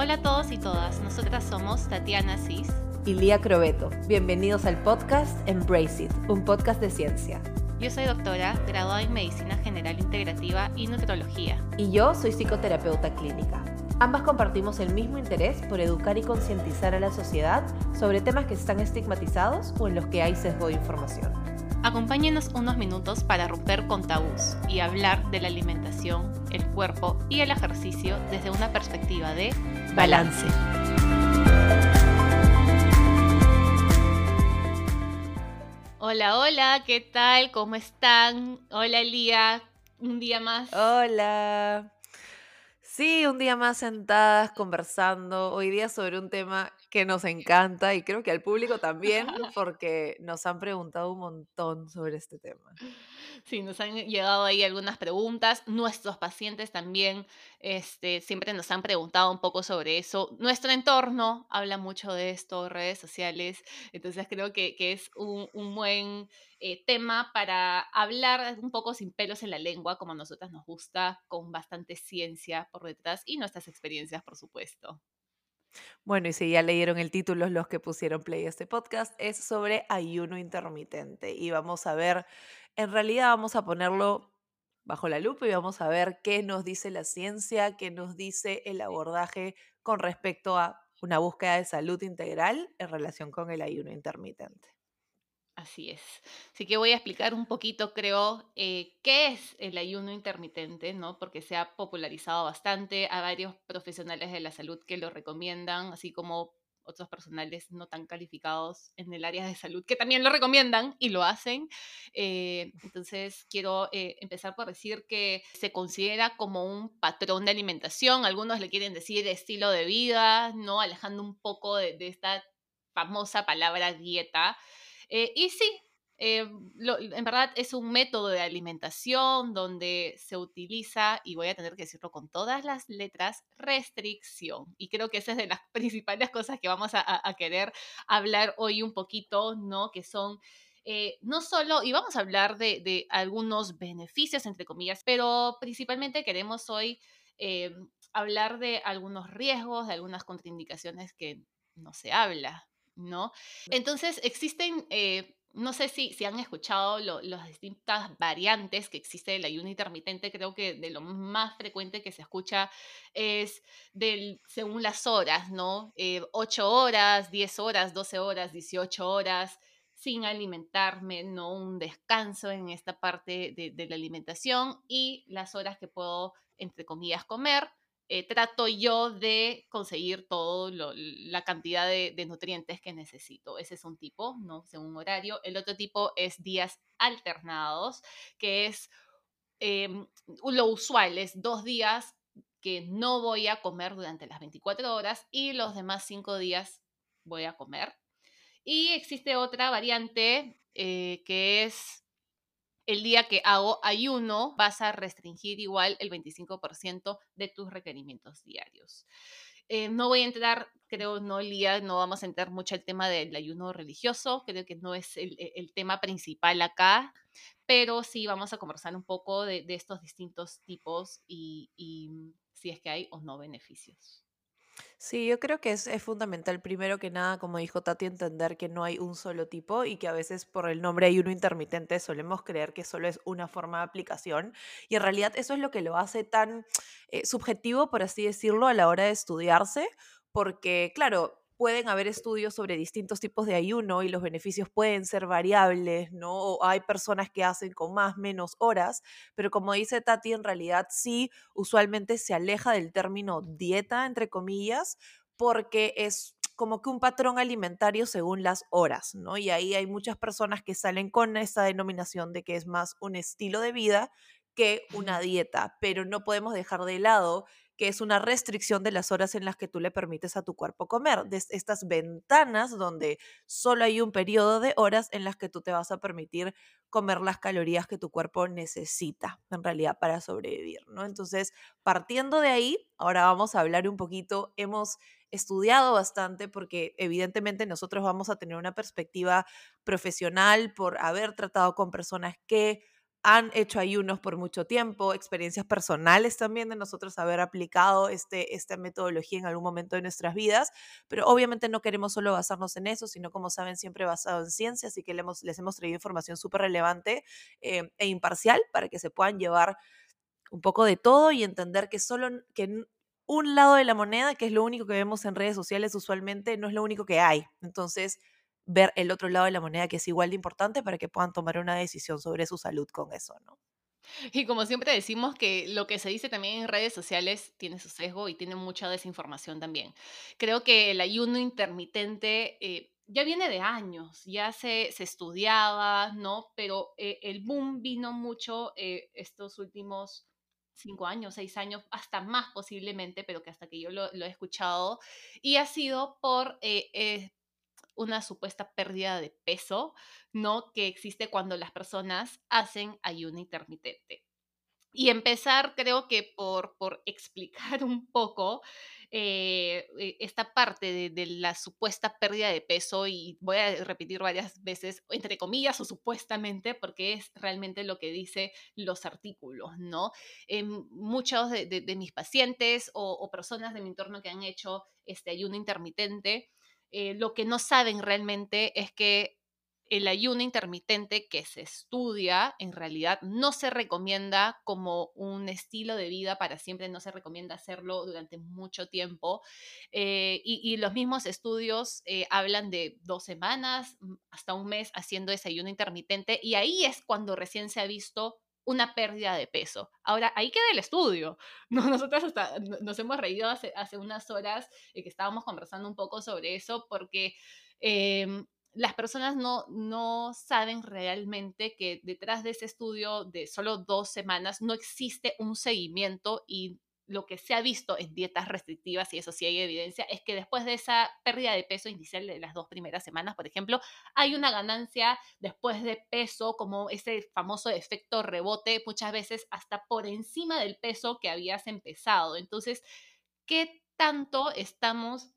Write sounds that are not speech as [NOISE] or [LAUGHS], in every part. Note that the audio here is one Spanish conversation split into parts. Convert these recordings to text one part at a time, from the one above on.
Hola a todos y todas, nosotras somos Tatiana Cis y Lía Crobeto. Bienvenidos al podcast Embrace It, un podcast de ciencia. Yo soy doctora, graduada en Medicina General Integrativa y Nutrología. Y yo soy psicoterapeuta clínica. Ambas compartimos el mismo interés por educar y concientizar a la sociedad sobre temas que están estigmatizados o en los que hay sesgo de información. Acompáñenos unos minutos para romper con tabús y hablar de la alimentación, el cuerpo y el ejercicio desde una perspectiva de balance. Hola, hola, ¿qué tal? ¿Cómo están? Hola, Lía, un día más. Hola. Sí, un día más sentadas conversando, hoy día sobre un tema que nos encanta y creo que al público también, [LAUGHS] porque nos han preguntado un montón sobre este tema. Sí, nos han llegado ahí algunas preguntas. Nuestros pacientes también este, siempre nos han preguntado un poco sobre eso. Nuestro entorno habla mucho de esto, redes sociales. Entonces creo que, que es un, un buen eh, tema para hablar un poco sin pelos en la lengua, como a nosotras nos gusta, con bastante ciencia por detrás y nuestras experiencias, por supuesto. Bueno, y si ya leyeron el título, los que pusieron play a este podcast, es sobre ayuno intermitente. Y vamos a ver, en realidad vamos a ponerlo bajo la lupa y vamos a ver qué nos dice la ciencia, qué nos dice el abordaje con respecto a una búsqueda de salud integral en relación con el ayuno intermitente. Así es. Así que voy a explicar un poquito, creo, eh, qué es el ayuno intermitente, ¿no? Porque se ha popularizado bastante, a varios profesionales de la salud que lo recomiendan, así como otros personales no tan calificados en el área de salud que también lo recomiendan y lo hacen. Eh, entonces, quiero eh, empezar por decir que se considera como un patrón de alimentación, algunos le quieren decir estilo de vida, ¿no? Alejando un poco de esta famosa palabra dieta eh, y sí, eh, en verdad es un método de alimentación donde se utiliza, y voy a tener que decirlo con todas las letras, restricción. Y creo que esa es de las [LAUGHS] principales cosas que vamos a, querer hablar hoy un poquito, ¿no? Que son... Eh, no solo, y vamos a hablar de, algunos beneficios, entre comillas, pero principalmente queremos hoy hablar de algunos riesgos, de algunas contraindicaciones que no se habla, ¿no? Entonces existen, eh, no sé si, si han escuchado las distintas variantes que existe del ayuno intermitente, creo que de lo más frecuente que se escucha es del, según las horas, ¿no? 8 eh, horas, 10 horas, 12 horas, 18 horas sin alimentarme, no un descanso en esta parte de, de la alimentación y las horas que puedo, entre comillas, comer eh, trato yo de conseguir toda la cantidad de, nutrientes que necesito. Ese es un tipo, ¿no? Según horario. El otro tipo es días alternados, que es em, lo usual, es dos días que no voy a comer durante las 24 horas y los demás cinco días voy a comer. Y existe otra variante eh, que es el día que hago ayuno, vas a restringir igual el 25% de tus requerimientos diarios. Eh, no voy a entrar, creo, no, Lía, no vamos a entrar mucho al tema del ayuno religioso, creo que no es el, tema principal acá, pero sí vamos a conversar un poco de, estos distintos tipos y si es que hay o no beneficios. Sí, yo creo que es, fundamental, primero que nada, como dijo Tati, entender que no hay un solo tipo y que a veces por el nombre hay uno intermitente solemos creer que solo es una forma de aplicación y en realidad eso es lo que lo hace tan eh, subjetivo, por así decirlo, a la hora de estudiarse, porque claro, pueden haber estudios sobre distintos tipos de ayuno y los beneficios pueden ser variables, ¿no? O hay personas que hacen con más, menos horas, pero como dice Tati, en realidad sí, usualmente se aleja del término dieta, entre comillas, porque es como que un patrón alimentario según las horas, ¿no? Y ahí hay muchas personas que salen con esa denominación de que es más un estilo de vida que una dieta, pero no podemos dejar de lado que es una restricción de las horas en las que tú le permites a tu cuerpo comer, de estas ventanas donde solo hay un periodo de horas en las que tú te vas a permitir comer las calorías que tu cuerpo necesita en realidad para sobrevivir, ¿no? Entonces, partiendo de ahí, ahora vamos a hablar un poquito, hemos estudiado bastante porque evidentemente nosotros vamos a tener una perspectiva profesional por haber tratado con personas que han hecho ayunos por mucho tiempo, experiencias personales también de nosotros haber aplicado este, esta metodología en algún momento de nuestras vidas, pero obviamente no queremos solo basarnos en eso, sino como saben, siempre basado en ciencia, así que les hemos, les hemos traído información súper relevante eh, e imparcial para que se puedan llevar un poco de todo y entender que solo que un lado de la moneda, que es lo único que vemos en redes sociales usualmente, no es lo único que hay. Entonces, ver el otro lado de la moneda que es igual de importante para que puedan tomar una decisión sobre su salud con eso, ¿no? Y como siempre decimos que lo que se dice también en redes sociales tiene su sesgo y tiene mucha desinformación también. Creo que el ayuno intermitente eh, ya viene de años, ya se, se estudiaba, ¿no? Pero eh, el boom vino mucho eh, estos últimos cinco años, seis años, hasta más posiblemente, pero que hasta que yo lo, lo he escuchado, y ha sido por una supuesta pérdida de peso, ¿no? Que existe cuando las personas hacen ayuno intermitente. Y empezar, creo que por, por explicar [LAUGHS] un poco eh, eh, esta parte de, la supuesta pérdida de peso, y voy a repetir varias veces, entre comillas o supuestamente, porque es realmente lo que dice los artículos, ¿no? Eh, muchos de, mis pacientes o, o, personas de mi entorno que han hecho este ayuno intermitente, eh, lo que no saben realmente es que el ayuno intermitente que se estudia en realidad no se recomienda como un estilo de vida para siempre, no se recomienda hacerlo durante mucho tiempo. Eh, y, los mismos estudios eh, hablan de dos semanas mm, hasta un mes haciendo ese ayuno intermitente y ahí es cuando recién se ha visto una pérdida de peso. Ahora, ahí queda el estudio. [LAUGHS] Nosotros hasta nos hemos reído hace, unas horas y que estábamos conversando un poco sobre eso porque eh, las personas no, no saben realmente que detrás de ese estudio de solo dos semanas no existe un seguimiento y lo que se ha visto en dietas restrictivas, y eso sí hay evidencia, es que después de esa pérdida de peso inicial de las dos primeras semanas, por ejemplo, hay una ganancia después de peso, como ese famoso efecto rebote, muchas veces hasta por encima del peso que habías empezado. Entonces, ¿qué tanto estamos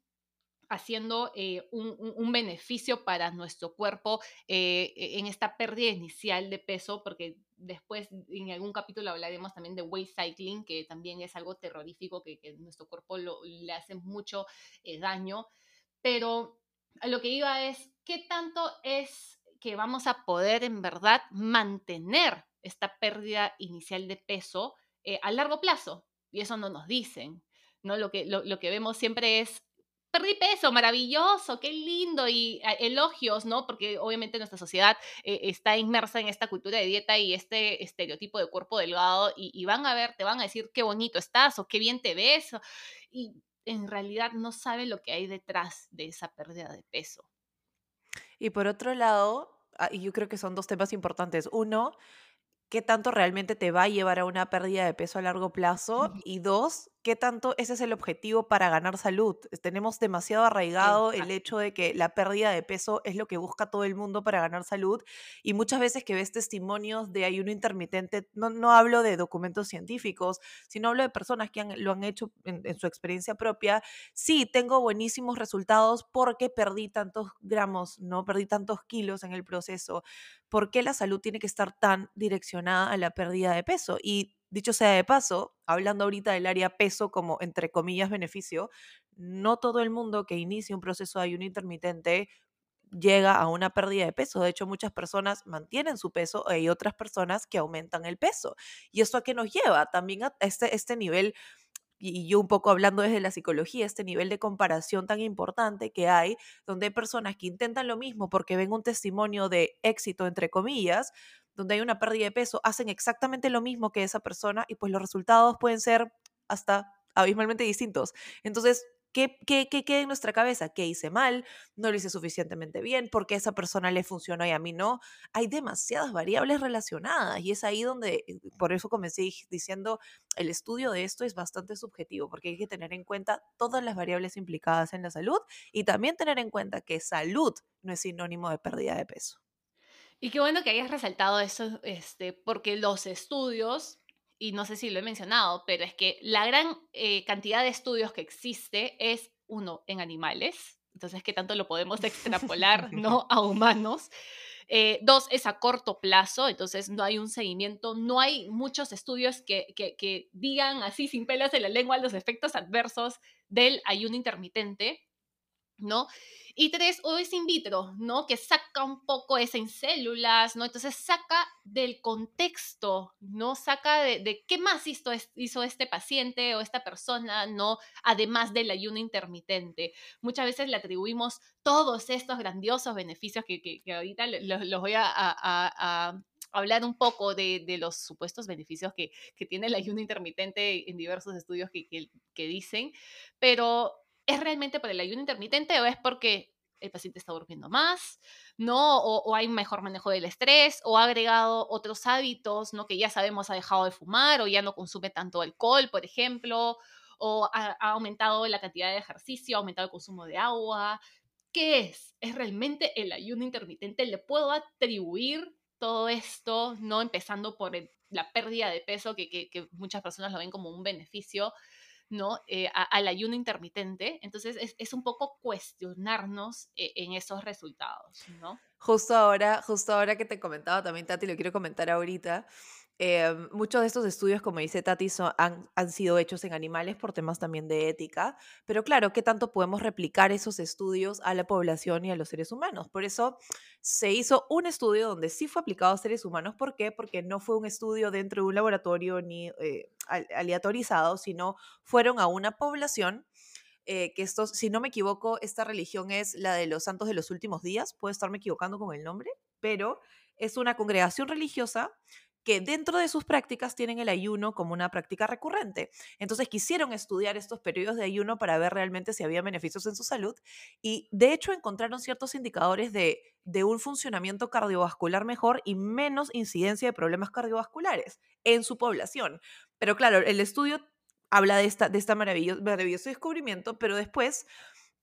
haciendo eh, un, un, beneficio para nuestro cuerpo eh, en esta pérdida inicial de peso, porque después en algún capítulo hablaremos también de weight cycling, que también es algo terrorífico que, que nuestro cuerpo lo, le hace mucho eh, daño. Pero a lo que iba es, ¿qué tanto es que vamos a poder en verdad mantener esta pérdida inicial de peso eh, a largo plazo? Y eso no nos dicen. ¿no? Lo, que, lo, lo que vemos siempre es perdí peso, maravilloso, qué lindo, y ah, elogios, ¿no? Porque obviamente nuestra sociedad eh, está inmersa en esta cultura de dieta y este estereotipo de cuerpo delgado, y, van a ver, te van a decir qué bonito estás o qué bien te ves, y en realidad no saben lo que hay detrás de esa pérdida de peso. Y por otro lado, ah, yo creo que son dos temas importantes. Uno, qué tanto realmente te va a llevar a una pérdida de peso a largo plazo. Y dos, qué tanto ese es el objetivo para ganar salud. Tenemos demasiado arraigado el hecho de que la pérdida de peso es lo que busca todo el mundo para ganar salud y muchas veces que ves testimonios de ayuno intermitente, no, no hablo de documentos científicos, sino hablo de personas que han, lo han hecho en, en, su experiencia propia. Sí, tengo buenísimos resultados porque perdí tantos gramos, no perdí tantos kilos en el proceso. ¿Por qué la salud tiene que estar tan direccionada a la pérdida de peso? Y Dicho sea de paso, hablando ahorita del área peso como entre comillas beneficio, no todo el mundo que inicia un proceso de ayuno intermitente llega a una pérdida de peso. De hecho, muchas personas mantienen su peso y hay otras personas que aumentan el peso. ¿Y esto a qué nos lleva? También a este, este nivel, y yo un poco hablando desde la psicología, este nivel de comparación tan importante que hay, donde hay personas que intentan lo mismo porque ven un testimonio de éxito, entre comillas, donde hay una pérdida de peso, hacen exactamente lo mismo que esa persona y pues los resultados pueden ser hasta abismalmente distintos. Entonces, ¿qué, qué, queda en nuestra cabeza? ¿Qué hice mal? ¿No lo hice suficientemente bien? ¿Por qué a esa persona le funcionó y a mí no? Hay demasiadas variables relacionadas y es ahí donde, eh, por eso comencé diciendo, el estudio de esto es bastante subjetivo porque hay que tener en cuenta todas las variables implicadas en la salud y también tener en cuenta que salud no es sinónimo de pérdida de peso. Y qué bueno que hayas resaltado eso, este, porque los estudios, y no sé si lo he mencionado, pero es que la gran eh, cantidad de estudios que existe es, uno, en animales, entonces, ¿qué tanto lo podemos extrapolar [LAUGHS] no a humanos? Eh, dos, es a corto plazo, entonces no hay un seguimiento, no hay muchos estudios que, que, que digan así sin pelas en la lengua los efectos adversos del ayuno intermitente. ¿No? Y tres, o es in vitro, ¿no? Que saca un poco esa en células, ¿no? Entonces saca del contexto, ¿no? Saca de, qué más hizo, hizo, este paciente o esta persona, ¿no? Además del ayuno intermitente. Muchas veces le atribuimos todos estos grandiosos beneficios que, que, ahorita los, voy a, hablar un poco de, de, los supuestos beneficios que, que, tiene el ayuno intermitente en diversos estudios que, que dicen, pero ¿es realmente por el ayuno intermitente o es porque el paciente está durmiendo más, ¿no? O, hay mejor manejo del estrés, o ha agregado otros hábitos, ¿no? Que ya sabemos ha dejado de fumar, o ya no consume tanto alcohol, por ejemplo, o ha, aumentado la cantidad de ejercicio, ha aumentado el consumo de agua. ¿Qué es? ¿Es realmente el ayuno intermitente? ¿Le puedo atribuir todo esto, no empezando por la pérdida de peso, que, que muchas personas lo ven como un beneficio? ¿No? Eh, al ayuno intermitente. Entonces es, un poco cuestionarnos eh, en esos resultados, ¿no? Justo ahora, justo ahora que te comentaba también, Tati, lo quiero comentar ahorita. Em, muchos de estos estudios, como dice Tati, han, han, sido hechos en animales por temas también de ética, pero claro, ¿qué tanto podemos replicar esos estudios a la población y a los seres humanos? Por eso se hizo un estudio donde sí fue aplicado a seres humanos. ¿Por qué? Porque no fue un estudio dentro de un laboratorio ni eh, aleatorizado, sino fueron a una población eh, que estos, si no me equivoco, esta religión es la de los santos de los últimos días, puedo estarme equivocando con el nombre, pero es una congregación religiosa que dentro de sus prácticas tienen el ayuno como una práctica recurrente. Entonces quisieron estudiar estos periodos de ayuno para ver realmente si había beneficios en su salud y de hecho encontraron ciertos indicadores de, un funcionamiento cardiovascular mejor y menos incidencia de problemas cardiovasculares en su población. Pero claro, el estudio habla de esta, maravilloso descubrimiento, pero después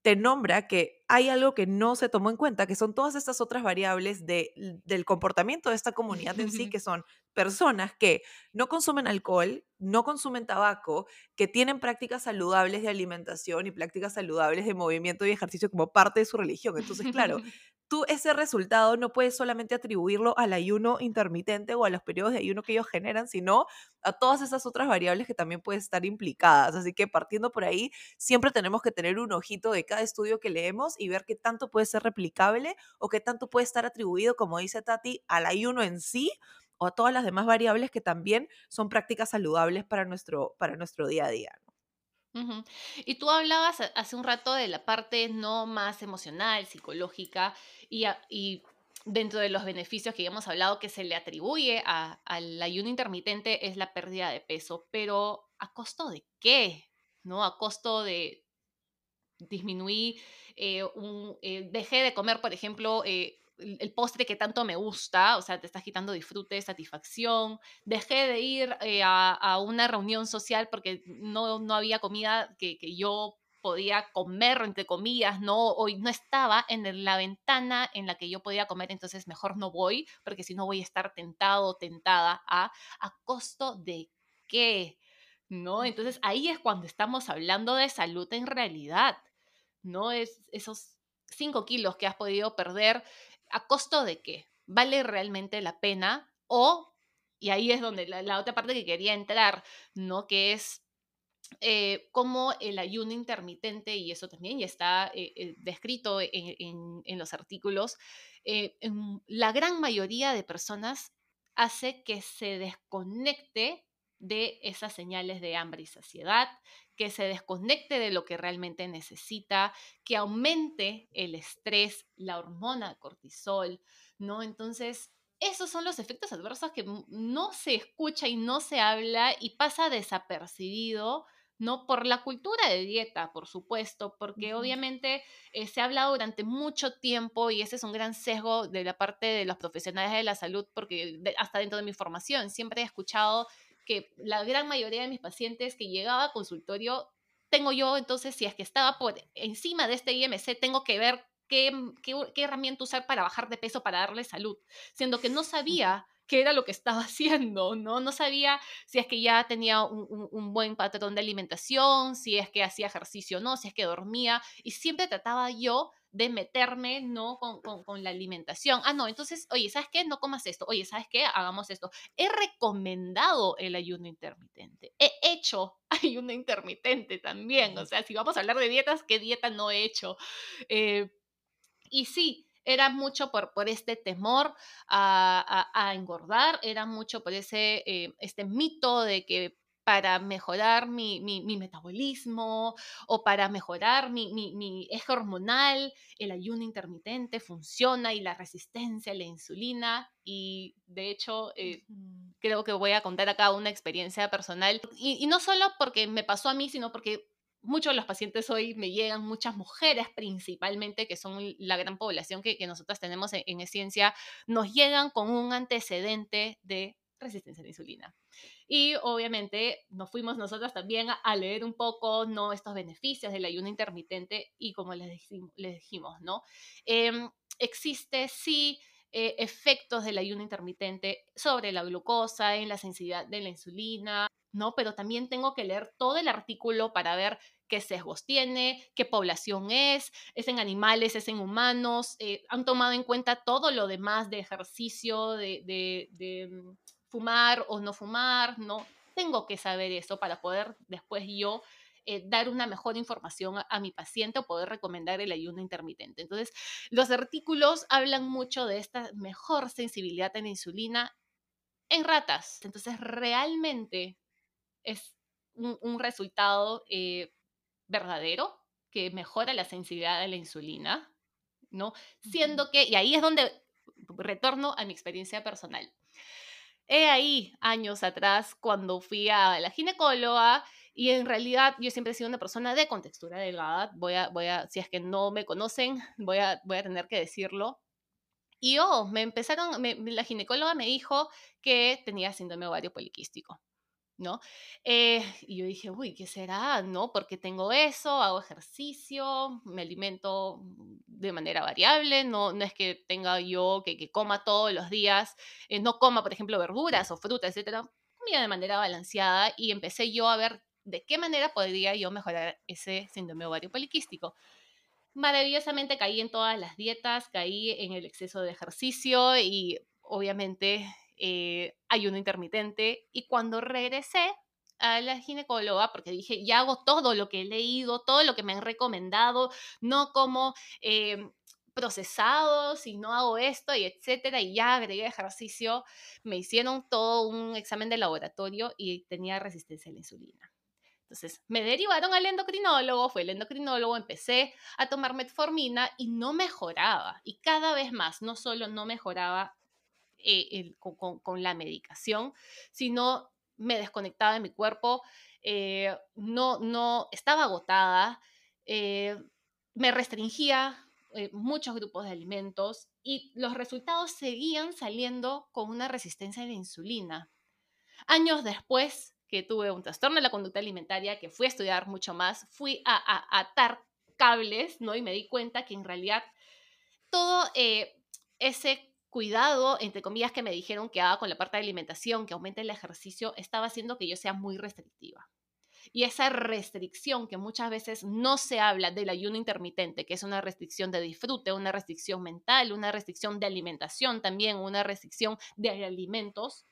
te nombra que hay algo que no se tomó en cuenta, que son todas estas otras variables de, del comportamiento de esta comunidad en sí, [LAUGHS] que son personas que no consumen alcohol, no consumen tabaco, que tienen prácticas saludables de alimentación y prácticas saludables de movimiento y ejercicio como parte de su religión. Entonces, claro, [LAUGHS] tú ese resultado no puedes solamente atribuirlo al ayuno intermitente o a los periodos de ayuno que ellos generan, sino a todas esas otras variables que también pueden estar implicadas. Así que partiendo por ahí, siempre tenemos que tener un ojito de cada estudio que leemos y ver qué tanto puede ser replicable o qué tanto puede estar atribuido, como dice Tati, al ayuno en sí o a todas las demás variables que también son prácticas saludables para nuestro, para nuestro día a día. Y tú hablabas hace un rato de la parte no más emocional, psicológica, y, dentro de los beneficios que ya hemos hablado que se le atribuye al ayuno intermitente es la pérdida de peso, pero ¿a costo de qué? ¿No? A costo de disminuir, eh, eh, dejé de comer, por ejemplo, eh, el postre que tanto me gusta, o sea, te estás quitando disfrute, satisfacción. Dejé de ir eh, a, una reunión social porque no, no había comida que, que, yo podía comer, entre comillas, no, hoy no estaba en la ventana en la que yo podía comer, entonces mejor no voy, porque si no voy a estar tentado tentada a, a costo de qué, ¿no? Entonces ahí es cuando estamos hablando de salud en realidad, ¿no? Es esos 5 kilos que has podido perder ¿A costo de qué? ¿Vale realmente la pena? O, y ahí es donde la, otra parte que quería entrar, ¿no? Que es eh, cómo el ayuno intermitente, y eso también ya está eh, eh, descrito en, en, los artículos, en la gran mayoría de personas hace que se desconecte de esas señales de hambre y saciedad, que se desconecte de lo que realmente necesita, que aumente el estrés, la hormona cortisol, ¿no? Entonces, esos son los efectos adversos que no se escucha y no se habla y pasa desapercibido, ¿no? Por la cultura de dieta, por supuesto, porque obviamente eh, se ha hablado durante mucho tiempo y ese es un gran sesgo de la parte de los profesionales de la salud, porque hasta dentro de mi formación siempre he escuchado que la gran mayoría de mis pacientes que llegaba a consultorio, tengo yo, entonces, si es que estaba por encima de este IMC, tengo que ver qué, qué, herramienta usar para bajar de peso para darle salud, siendo que no sabía qué era lo que estaba [LAUGHS] haciendo, ¿no? No sabía si es que ya tenía un, un, buen patrón de alimentación, si es que hacía ejercicio o no, si es que dormía, y siempre trataba yo de meterme, ¿no? Con, con, con, la alimentación. Ah, no, entonces, oye, ¿sabes qué? No comas esto. Oye, ¿sabes qué? Hagamos esto. He recomendado el ayuno intermitente. He hecho [LAUGHS] ayuno intermitente también. O sea, si vamos a hablar de dietas, ¿qué dieta no he hecho? Eh, y sí, era mucho por, por este temor a, a, a engordar, era mucho por ese, eh, este mito de que para mejorar mi, mi, mi, metabolismo o para mejorar mi, mi, eje hormonal, el ayuno intermitente funciona y la resistencia a la insulina. Y de hecho, eh, creo que voy a contar acá una experiencia personal. Y, y no solo porque me pasó a mí, sino porque muchos de los pacientes hoy me llegan, muchas mujeres principalmente, que son la gran población que, que nosotros tenemos en, en ciencia, nos llegan con un antecedente de resistencia a la insulina. Y obviamente nos fuimos nosotros también a, a, leer un poco ¿no? estos beneficios del ayuno intermitente y como les, dijimos, les dijimos ¿no? Eh, existe sí eh, efectos del ayuno intermitente sobre la glucosa, en la sensibilidad de la insulina, ¿no? Pero también tengo que leer todo el artículo para ver qué sesgos tiene, qué población es, es en animales, es en humanos, eh, han tomado en cuenta todo lo demás de ejercicio, de, de fumar o no fumar, ¿no? Tengo que saber eso para poder después yo eh, dar una mejor información a, a, mi paciente o poder recomendar el ayuno intermitente. Entonces, los artículos hablan mucho de esta mejor sensibilidad a la insulina en ratas. Entonces, realmente es un, un resultado eh, verdadero que mejora la sensibilidad a la insulina, ¿no? Siendo que, y ahí es donde retorno a mi experiencia personal. He ahí, años atrás, cuando fui a la ginecóloga, y en realidad yo siempre he sido una persona de contextura delgada, voy a, voy a, si es que no me conocen, voy a, voy a tener que decirlo. Y oh, me empezaron, me, la ginecóloga me dijo que tenía síndrome ovario poliquístico. ¿No? Eh, y yo dije, uy, ¿qué será? ¿No? Porque tengo eso, hago ejercicio, me alimento de manera variable, no, no es que tenga yo que, que coma todos los días, eh, no coma, por ejemplo, verduras o frutas, etcétera, comía de manera balanceada y empecé yo a ver de qué manera podría yo mejorar ese síndrome ovario poliquístico. Maravillosamente caí en todas las dietas, caí en el exceso de ejercicio y obviamente eh, ayuno intermitente. Y cuando regresé a la ginecóloga, porque dije, ya hago todo lo que he leído, todo lo que me han recomendado, no como eh, procesados y no hago esto y etcétera, y ya agregué ejercicio, me hicieron todo un examen de laboratorio y tenía resistencia a la insulina. Entonces me derivaron al endocrinólogo, fue el endocrinólogo, empecé a tomar metformina y no mejoraba. Y cada vez más, no solo no mejoraba eh, con, la medicación, sino me desconectaba de mi cuerpo, eh, no, no estaba agotada, eh, me restringía muchos grupos de alimentos y los resultados seguían saliendo con una resistencia a la insulina. Años después que tuve un trastorno de la conducta alimentaria, que fui a estudiar mucho más, fui a atar cables, ¿no? Y me di cuenta que en realidad todo eh, ese cuidado, entre comillas, que me dijeron que haga con la parte de alimentación, que aumente el ejercicio, estaba haciendo que yo sea muy restrictiva. Y esa restricción que muchas veces no se habla del ayuno intermitente, que es una restricción de disfrute, una restricción mental, una restricción de alimentación también, una restricción de alimentos,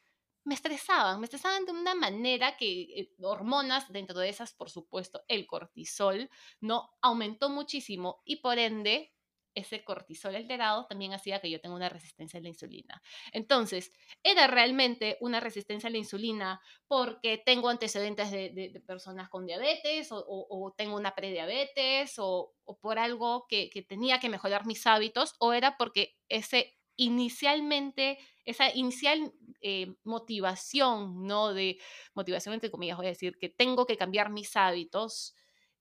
me estresaban, me estresaban de una manera que eh, hormonas, dentro de esas, por supuesto, el cortisol, ¿no? Aumentó muchísimo y por ende ese cortisol alterado también hacía que yo tenga una resistencia a la insulina. Entonces, ¿era realmente una resistencia a la insulina porque tengo antecedentes de, personas con diabetes o, tengo una prediabetes o, por algo que, que, tenía que mejorar mis hábitos o era porque ese inicialmente, esa inicial eh, motivación, ¿no? De motivación entre comillas, voy a decir, que tengo que cambiar mis hábitos,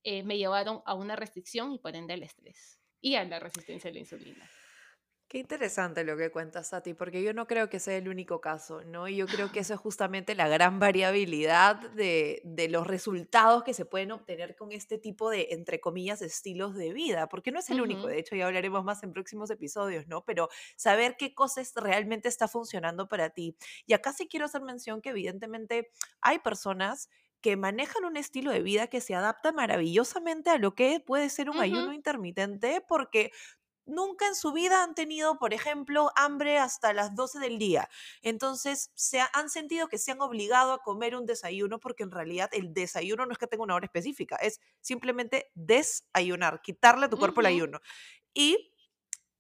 eh, me llevaron a una restricción y por ende al estrés y a la resistencia a la insulina. Qué interesante lo que cuentas, Sati, porque yo no creo que sea el único caso, ¿no? Y yo creo que eso es justamente la gran variabilidad de, de, los resultados que se pueden obtener con este tipo de, entre comillas, estilos de vida, porque no es el uh -huh. único, de hecho ya hablaremos más en próximos episodios, ¿no? Pero saber qué cosas realmente está funcionando para ti. Y acá sí quiero hacer mención que evidentemente hay personas que manejan un estilo de vida que se adapta maravillosamente a lo que puede ser un ayuno intermitente porque nunca en su vida han tenido, por ejemplo, hambre hasta las 12 del día. Entonces, se ha- han sentido que se han obligado a comer un desayuno porque en realidad el desayuno no es que tenga una hora específica, es simplemente desayunar, quitarle a tu cuerpo el Ujú, ayuno. Y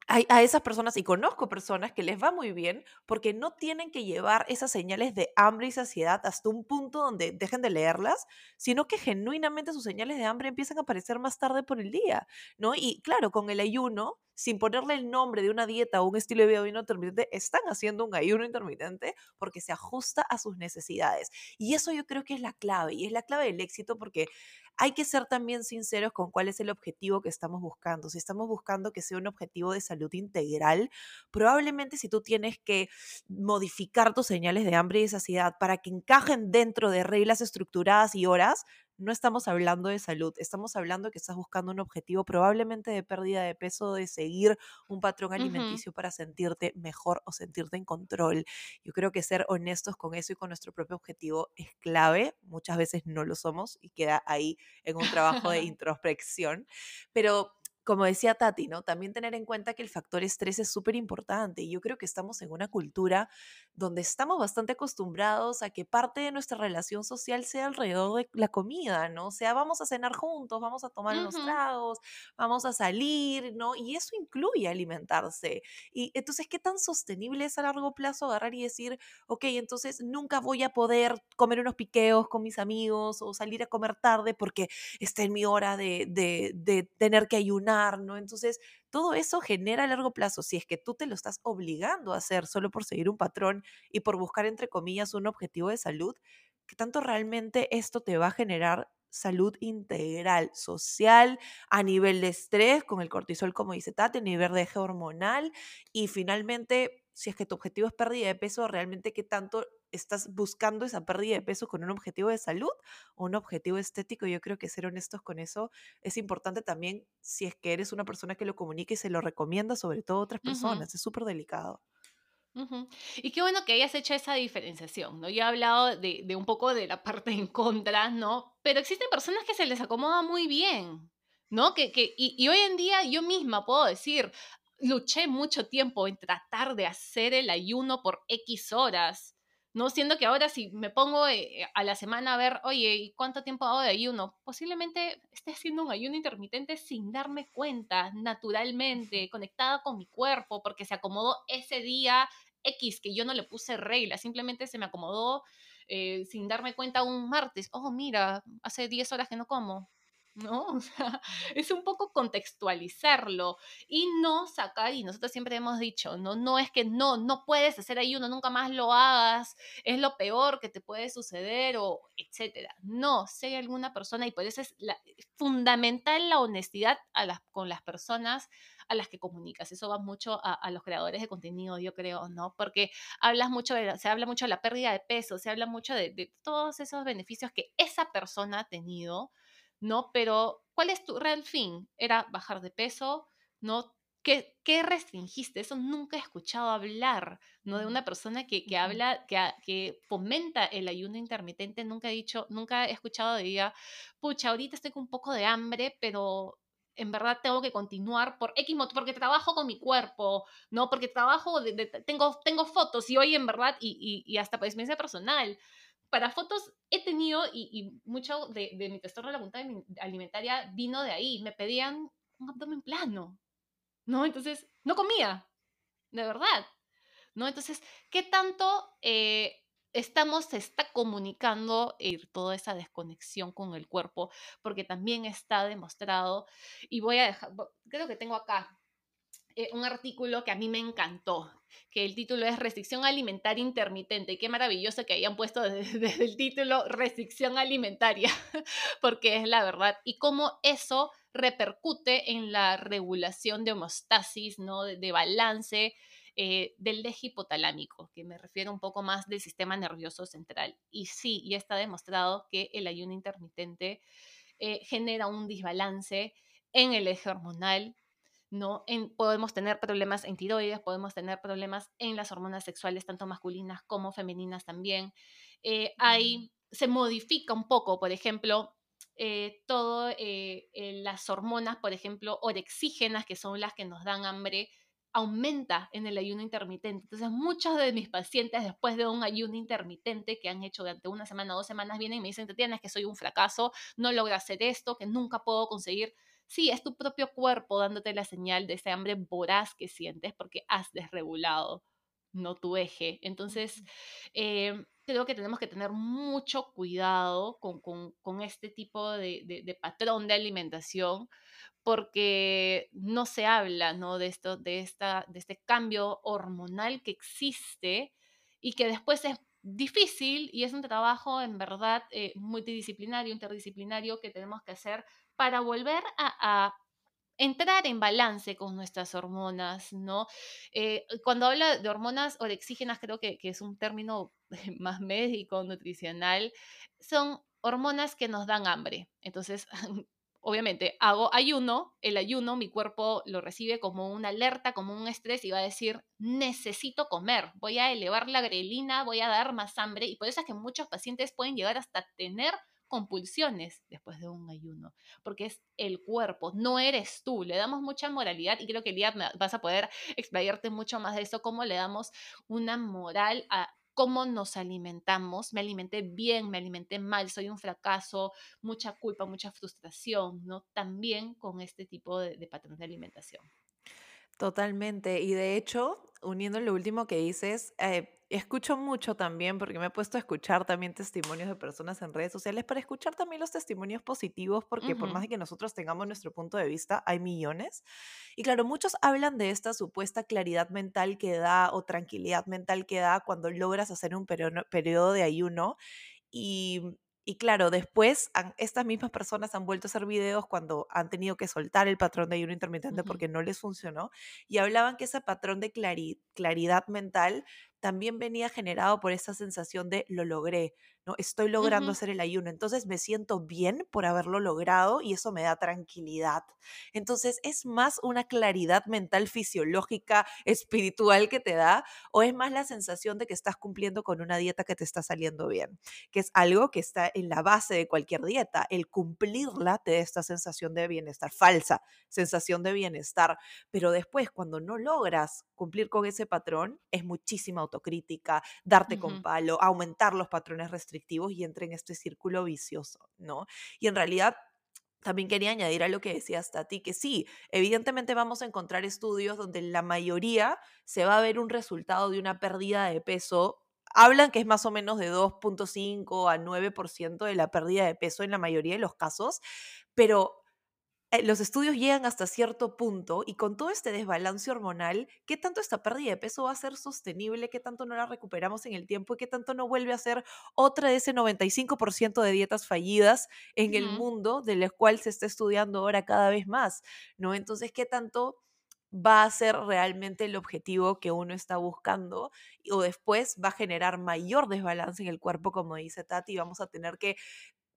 a esas personas, y conozco personas que les va muy bien porque no tienen que llevar esas señales de hambre y saciedad hasta un punto donde dejen de leerlas, sino que genuinamente sus señales de hambre empiezan a aparecer más tarde por el día, ¿no? Y claro, con el ayuno, sin ponerle el nombre de una dieta o un estilo de vida ayuno intermitente, están haciendo un ayuno intermitente porque se ajusta a sus necesidades. Y eso yo creo que es la clave, y es la clave del éxito porque hay que ser también sinceros con cuál es el objetivo que estamos buscando. Si estamos buscando que sea un objetivo de salud integral, probablemente si tú tienes que modificar tus señales de hambre y saciedad para que encajen dentro de reglas estructuradas y horas, no estamos hablando de salud, estamos hablando que estás buscando un objetivo probablemente de pérdida de peso, de seguir un patrón alimenticio para sentirte mejor o sentirte en control. Yo creo que ser honestos con eso y con nuestro propio objetivo es clave. Muchas veces no lo somos y queda ahí en un trabajo de [LAUGHS] introspección. Pero como decía Tati, ¿no? También tener en cuenta que el factor estrés es súper importante. Y yo creo que estamos en una cultura donde estamos bastante acostumbrados a que parte de nuestra relación social sea alrededor de la comida, ¿no? O sea, vamos a cenar juntos, vamos a tomar unos ujú, tragos, vamos a salir, ¿no? Y eso incluye alimentarse. Y entonces, ¿qué tan sostenible es a largo plazo agarrar y decir, ok, entonces nunca voy a poder comer unos piqueos con mis amigos o salir a comer tarde porque está en mi hora de, de, de tener que ayunar, ¿no? Entonces, todo eso genera a largo plazo. Si es que tú te lo estás obligando a hacer solo por seguir un patrón y por buscar, entre comillas, un objetivo de salud, ¿qué tanto realmente esto te va a generar salud integral, social, a nivel de estrés, con el cortisol, como dice Tati, a nivel de eje hormonal y finalmente, si es que tu objetivo es pérdida de peso, realmente qué tanto estás buscando esa pérdida de peso con un objetivo de salud o un objetivo estético. Yo creo que ser honestos con eso es importante también si es que eres una persona que lo comunica y se lo recomienda, sobre todo a otras personas. Es súper delicado. Ujú. Y qué bueno que hayas hecho esa diferenciación, ¿no? Yo he hablado de, de un poco de la parte en contra, ¿no? Pero existen personas que se les acomoda muy bien, ¿no? Que, que, y, y hoy en día yo misma puedo decir, luché mucho tiempo en tratar de hacer el ayuno por X horas, ¿no? Siendo que ahora si me pongo eh, a la semana a ver, oye, ¿y cuánto tiempo hago de ayuno? Posiblemente esté haciendo un ayuno intermitente sin darme cuenta, naturalmente, conectada con mi cuerpo, porque se acomodó ese día X que yo no le puse regla, simplemente se me acomodó eh, sin darme cuenta un martes. Oh, mira, hace 10 horas que no como. ¿No? O sea, [LAUGHS] es un poco contextualizarlo y no sacar, y nosotros siempre hemos dicho, no, no es que no, no puedes hacer ayuno, nunca más lo hagas, es lo peor que te puede suceder o etcétera. No, hay alguna persona, y por eso es la- fundamental la honestidad a las, con las personas a las que comunicas. Eso va mucho a, a los creadores de contenido, yo creo, ¿no? Porque hablas mucho de, se habla mucho de la pérdida de peso, se habla mucho de, de todos esos beneficios que esa persona ha tenido, ¿no? Pero, ¿cuál es tu real fin? ¿Era bajar de peso? ¿No? ¿Qué, qué restringiste? Eso nunca he escuchado hablar, ¿no? De una persona que, que habla, que, que fomenta el ayuno intermitente, nunca he dicho, nunca he escuchado de diga, pucha, ahorita estoy con un poco de hambre, pero en verdad tengo que continuar por X porque trabajo con mi cuerpo, ¿no? Porque trabajo, de, de- tengo, tengo fotos y hoy en verdad, y, y, y hasta por experiencia personal, para fotos he tenido, y, y mucho de, de, mi trastorno de la conducta alimentaria vino de ahí, me pedían un abdomen plano, ¿no? Entonces, no comía, de verdad, ¿no? Entonces, ¿qué tanto eh, estamos, se está comunicando eh, toda esa desconexión con el cuerpo? Porque también está demostrado, y voy a dejar, creo que tengo acá eh, un artículo que a mí me encantó, que el título es Restricción Alimentaria Intermitente. Y qué maravilloso que hayan puesto [LAUGHS] desde, el título Restricción Alimentaria, [LAUGHS] porque es la verdad. Y cómo eso repercute en la regulación de homeostasis, ¿no? de, de balance eh, del eje hipotalámico, que me refiero un poco más del sistema nervioso central. Y sí, ya está demostrado que el ayuno intermitente eh, genera un desbalance en el eje hormonal, ¿no? En, podemos tener problemas en tiroides, podemos tener problemas en las hormonas sexuales, tanto masculinas como femeninas también. eh, hay, se modifica un poco, por ejemplo, eh, todo eh, eh, las hormonas, por ejemplo, orexígenas, que son las que nos dan hambre, aumenta en el ayuno intermitente. Entonces, muchos de mis pacientes, después de un ayuno intermitente que han hecho durante una semana o dos semanas, vienen y me dicen, Tatiana, es que soy un fracaso, no logro hacer esto, que nunca puedo conseguir. Sí, es tu propio cuerpo dándote la señal de ese hambre voraz que sientes porque has desregulado, no tu eje. Entonces, eh, creo que tenemos que tener mucho cuidado con, con, con este tipo de, de, de, patrón de alimentación porque no se habla ¿no? De, esto, de, esta, de este cambio hormonal que existe y que después es difícil y es un trabajo en verdad eh, multidisciplinario, interdisciplinario que tenemos que hacer para volver a, entrar en balance con nuestras hormonas, ¿no? Eh, cuando habla de hormonas orexígenas, creo que, que, es un término [LAUGHS] más médico, nutricional, son hormonas que nos dan hambre. Entonces, [LAUGHS] obviamente, hago ayuno, el ayuno, mi cuerpo lo recibe como una alerta, como un estrés y va a decir, necesito comer, voy a elevar la grelina, voy a dar más hambre y por eso es que muchos pacientes pueden llegar hasta tener compulsiones después de un ayuno, porque es el cuerpo, no eres tú. Le damos mucha moralidad y creo que día vas a poder explayarte mucho más de eso, cómo le damos una moral a cómo nos alimentamos. Me alimenté bien, me alimenté mal, soy un fracaso, mucha culpa, mucha frustración, ¿no? También con este tipo de, de patrón de alimentación. Totalmente. Y de hecho, uniendo lo último que dices, eh, escucho mucho también, porque me he puesto a escuchar también testimonios de personas en redes sociales, para escuchar también los testimonios positivos, porque uh -huh. por más de que nosotros tengamos nuestro punto de vista, hay millones. Y claro, muchos hablan de esta supuesta claridad mental que da o tranquilidad mental que da cuando logras hacer un periodo de ayuno. Y y claro, después han, estas mismas personas han vuelto a hacer videos cuando han tenido que soltar el patrón de ayuno intermitente uh -huh. porque no les funcionó y hablaban que ese patrón de clari claridad mental también venía generado por esa sensación de lo logré, ¿no? Estoy logrando uh -huh. hacer el ayuno, entonces me siento bien por haberlo logrado y eso me da tranquilidad. Entonces, ¿es más una claridad mental fisiológica, espiritual que te da o es más la sensación de que estás cumpliendo con una dieta que te está saliendo bien? Que es algo que está en la base de cualquier dieta. El cumplirla te da esta sensación de bienestar, falsa sensación de bienestar, pero después cuando no logras cumplir con ese patrón, es muchísima autocrítica, darte uh -huh. con palo, aumentar los patrones restrictivos y entra en este círculo vicioso, ¿no? Y en realidad también quería añadir a lo que decías, Tati, que sí, evidentemente vamos a encontrar estudios donde la mayoría se va a ver un resultado de una pérdida de peso. Hablan que es más o menos de 2.5 a 9% de la pérdida de peso en la mayoría de los casos, pero los estudios llegan hasta cierto punto y con todo este desbalance hormonal, ¿qué tanto esta pérdida de peso va a ser sostenible? ¿Qué tanto no la recuperamos en el tiempo? ¿Y qué tanto no vuelve a ser otra de ese 95% de dietas fallidas en uh -huh. el mundo, de las cuales se está estudiando ahora cada vez más? ¿no? Entonces, ¿qué tanto va a ser realmente el objetivo que uno está buscando o después va a generar mayor desbalance en el cuerpo, como dice Tati, vamos a tener que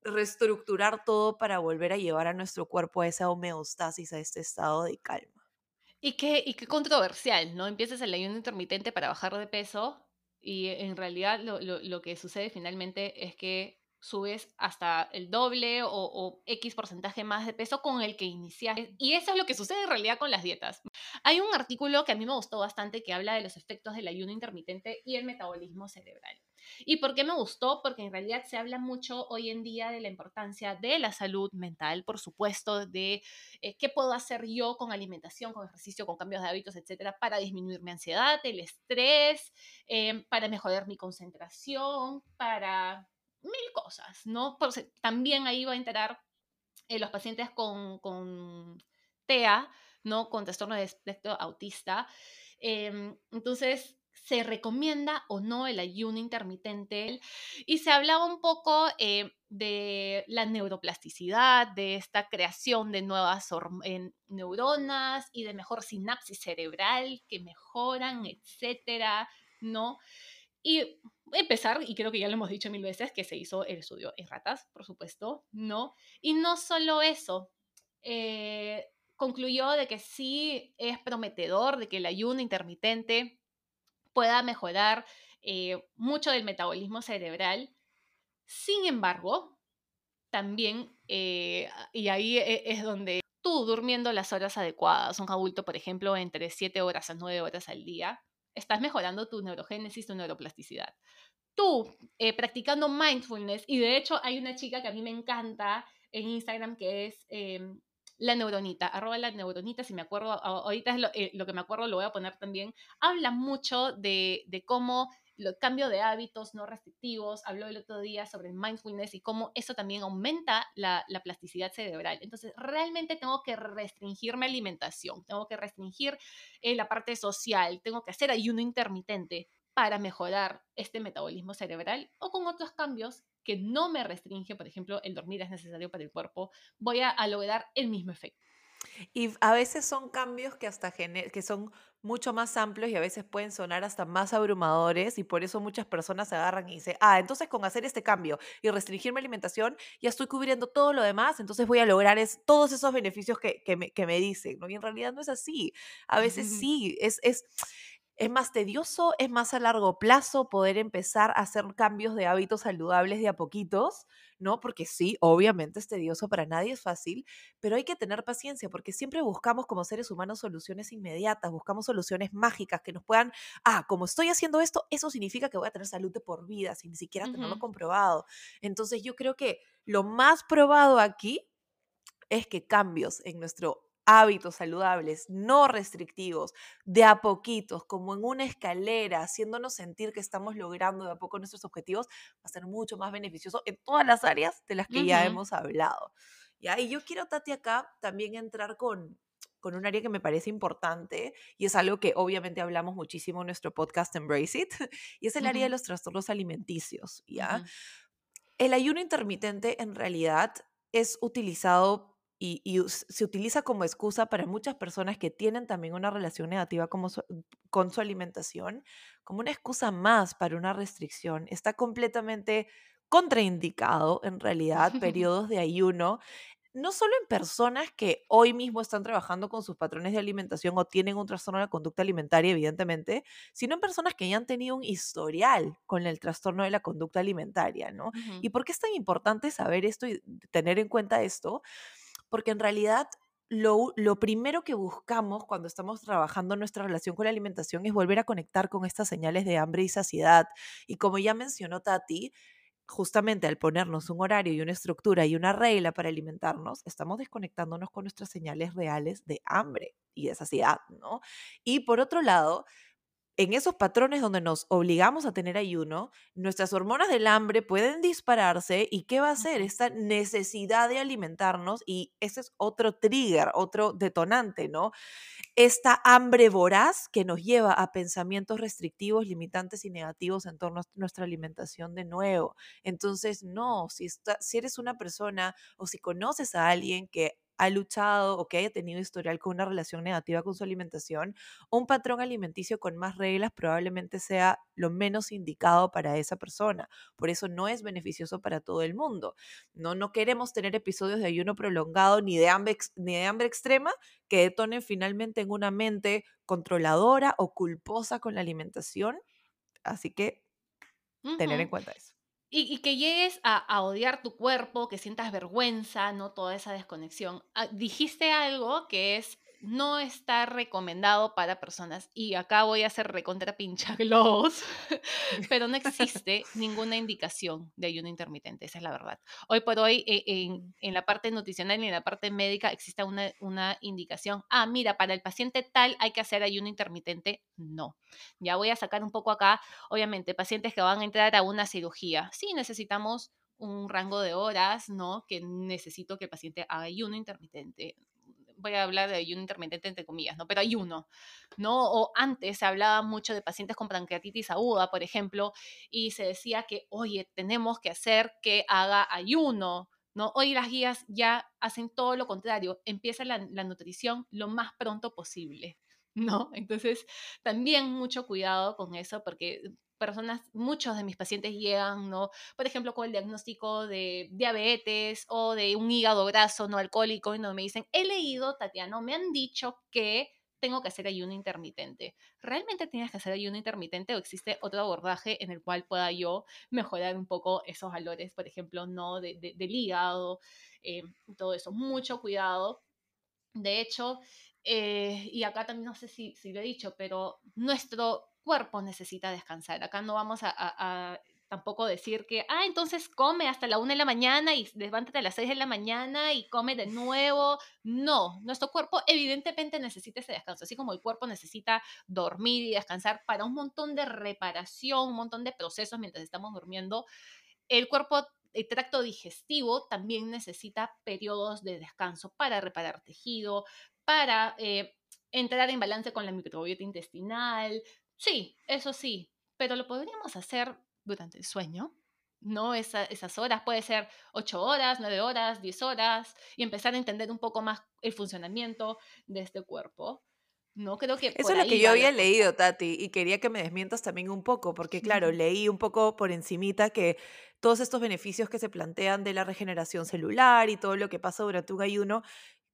reestructurar todo para volver a llevar a nuestro cuerpo a esa homeostasis, a este estado de calma. Y qué, y qué controversial, ¿no? Empiezas el ayuno intermitente para bajar de peso y en realidad lo, lo, lo que sucede finalmente es que subes hasta el doble o, X porcentaje más de peso con el que iniciaste. Y eso es lo que sucede en realidad con las dietas. Hay un artículo que a mí me gustó bastante que habla de los efectos del ayuno intermitente y el metabolismo cerebral. ¿Y por qué me gustó? Porque en realidad se habla mucho hoy en día de la importancia de la salud mental, por supuesto, de eh, qué puedo hacer yo con alimentación, con ejercicio, con cambios de hábitos, etcétera, para disminuir mi ansiedad, el estrés, eh, para mejorar mi concentración, para mil cosas, ¿no? Pues, también ahí va a entrar eh, los pacientes con, con, TEA, ¿no? Con trastorno de espectro autista. Eh, entonces, se recomienda o no el ayuno intermitente. Y se hablaba un poco eh, de la neuroplasticidad, de esta creación de nuevas neuronas y de mejor sinapsis cerebral que mejoran, etcétera, ¿no? Y empezar, y creo que ya lo hemos dicho mil veces, que se hizo el estudio en ratas, por supuesto, ¿no? Y no solo eso, eh, concluyó de que sí es prometedor, de que el ayuno intermitente pueda mejorar eh, mucho del metabolismo cerebral. Sin embargo, también, eh, y ahí e, es donde tú durmiendo las horas adecuadas, un adulto, por ejemplo, entre 7 horas a 9 horas al día, estás mejorando tu neurogénesis, tu neuroplasticidad. Tú eh, practicando mindfulness, y de hecho hay una chica que a mí me encanta en Instagram que es em, la neuronita, arroba la neuronita, si me acuerdo, ahorita es lo, eh, lo, que me acuerdo, lo voy a poner también, habla mucho de cómo el cambio de hábitos no restrictivos, habló el otro día sobre el mindfulness y cómo eso también aumenta la, plasticidad cerebral. Entonces, realmente tengo que restringir mi alimentación, tengo que restringir eh, la parte social, tengo que hacer ayuno intermitente para mejorar este metabolismo cerebral o con otros cambios que no me restringe, por ejemplo, el dormir es necesario para el cuerpo, voy a lograr el mismo efecto. Y a veces son cambios que hasta que son mucho más amplios y a veces pueden sonar hasta más abrumadores y por eso muchas personas se agarran y dicen, ah, entonces con hacer este cambio y restringir mi alimentación ya estoy cubriendo todo lo demás, entonces voy a lograr es, todos esos beneficios que, que, me, que me dicen, ¿no? Y en realidad no es así. A veces sí, es, es, es más tedioso, es más a largo plazo poder empezar a hacer cambios de hábitos saludables de a poquitos, ¿no? Porque sí, obviamente es tedioso, para nadie es fácil, pero hay que tener paciencia porque siempre buscamos como seres humanos soluciones inmediatas, buscamos soluciones mágicas que nos puedan, ah, como estoy haciendo esto, eso significa que voy a tener salud de por vida, sin ni siquiera tenerlo comprobado. Entonces yo creo que lo más probado aquí es que cambios en nuestro hábitos saludables, no restrictivos, de a poquitos, como en una escalera, haciéndonos sentir que estamos logrando de a poco nuestros objetivos, va a ser mucho más beneficioso en todas las áreas de las que ya hemos hablado. ¿ya? Y yo quiero, Tati, acá también entrar con, con un área que me parece importante y es algo que obviamente hablamos muchísimo en nuestro podcast Embrace It, y es el área de los trastornos alimenticios, ¿ya? El ayuno intermitente en realidad es utilizado y, se utiliza como excusa para muchas personas que tienen también una relación negativa como con su alimentación, como una excusa más para una restricción. Está completamente contraindicado en realidad [LAUGHS] periodos de ayuno, no solo en personas que hoy mismo están trabajando con sus patrones de alimentación o tienen un trastorno de la conducta alimentaria, evidentemente, sino en personas que ya han tenido un historial con el trastorno de la conducta alimentaria, ¿no? ¿Y por qué es tan importante saber esto y tener en cuenta esto? Porque en realidad lo, primero que buscamos cuando estamos trabajando nuestra relación con la alimentación es volver a conectar con estas señales de hambre y saciedad. Y como ya mencionó Tati, justamente al ponernos un horario y una estructura y una regla para alimentarnos, estamos desconectándonos con nuestras señales reales de hambre y de saciedad, ¿no? Y por otro lado, en esos patrones donde nos obligamos a tener ayuno, nuestras hormonas del hambre pueden dispararse y ¿qué va a hacer? Esta necesidad de alimentarnos y ese es otro trigger, otro detonante, ¿no? Esta hambre voraz que nos lleva a pensamientos restrictivos, limitantes y negativos en torno a nuestra alimentación de nuevo. Entonces, no, si, si eres una persona o si conoces a alguien que ha luchado o que haya tenido historial con una relación negativa con su alimentación, un patrón alimenticio con más reglas probablemente sea lo menos indicado para esa persona. Por eso no es beneficioso para todo el mundo. No, no queremos tener episodios de ayuno prolongado ni de hambre, ni de hambre extrema que detonen finalmente en una mente controladora o culposa con la alimentación. Así que tener en cuenta eso. Y, que llegues a, odiar tu cuerpo, que sientas vergüenza, ¿no? Toda esa desconexión. Ah, dijiste algo que es no está recomendado para personas, y acá voy a hacer recontra pincha globos, [LAUGHS] pero no existe ninguna indicación de ayuno intermitente, esa es la verdad. Hoy por hoy, eh, en, la parte nutricional y en la parte médica existe una, una indicación, ah, mira, para el paciente tal hay que hacer ayuno intermitente, no. Ya voy a sacar un poco acá, obviamente, pacientes que van a entrar a una cirugía, sí necesitamos un rango de horas, ¿no? Que necesito que el paciente haga ayuno intermitente voy a hablar de ayuno intermitente entre comillas, ¿no? Pero ayuno, ¿no? O antes se hablaba mucho de pacientes con pancreatitis aguda, por ejemplo, y se decía que, oye, tenemos que hacer que haga ayuno, ¿no? Hoy las guías ya hacen todo lo contrario, empieza la, la nutrición lo más pronto posible. ¿no? Entonces, también mucho cuidado con eso, porque personas, muchos de mis pacientes llegan, ¿no? Por ejemplo, con el diagnóstico de diabetes o de un hígado graso no alcohólico, y no me dicen, he leído, Tatiana, me han dicho que tengo que hacer ayuno intermitente? ¿Realmente tienes que hacer ayuno intermitente o existe otro abordaje en el cual pueda yo mejorar un poco esos valores, por ejemplo, no de, del hígado, eh, todo eso? Mucho cuidado. De hecho, eh, y acá también no sé si, si, lo he dicho, pero nuestro cuerpo necesita descansar. Acá no vamos a tampoco decir que, ah, entonces come hasta la una de la mañana y levántate a las seis de la mañana y come de nuevo. No, nuestro cuerpo evidentemente necesita ese descanso, así como el cuerpo necesita dormir y descansar para un montón de reparación, un montón de procesos mientras estamos durmiendo. El cuerpo, el tracto digestivo también necesita periodos de descanso para reparar tejido, para eh, entrar en balance con la microbiota intestinal. Sí, eso sí, pero lo podríamos hacer durante el sueño, ¿no? esas horas, puede ser 8 horas, 9 horas, 10 horas, y empezar a entender un poco más el funcionamiento de este cuerpo. No creo que... Eso es lo que yo había leído, Tati, y quería que me desmientas también un poco, porque claro, leí un poco por encimita que todos estos beneficios que se plantean de la regeneración celular y todo lo que pasa durante un ayuno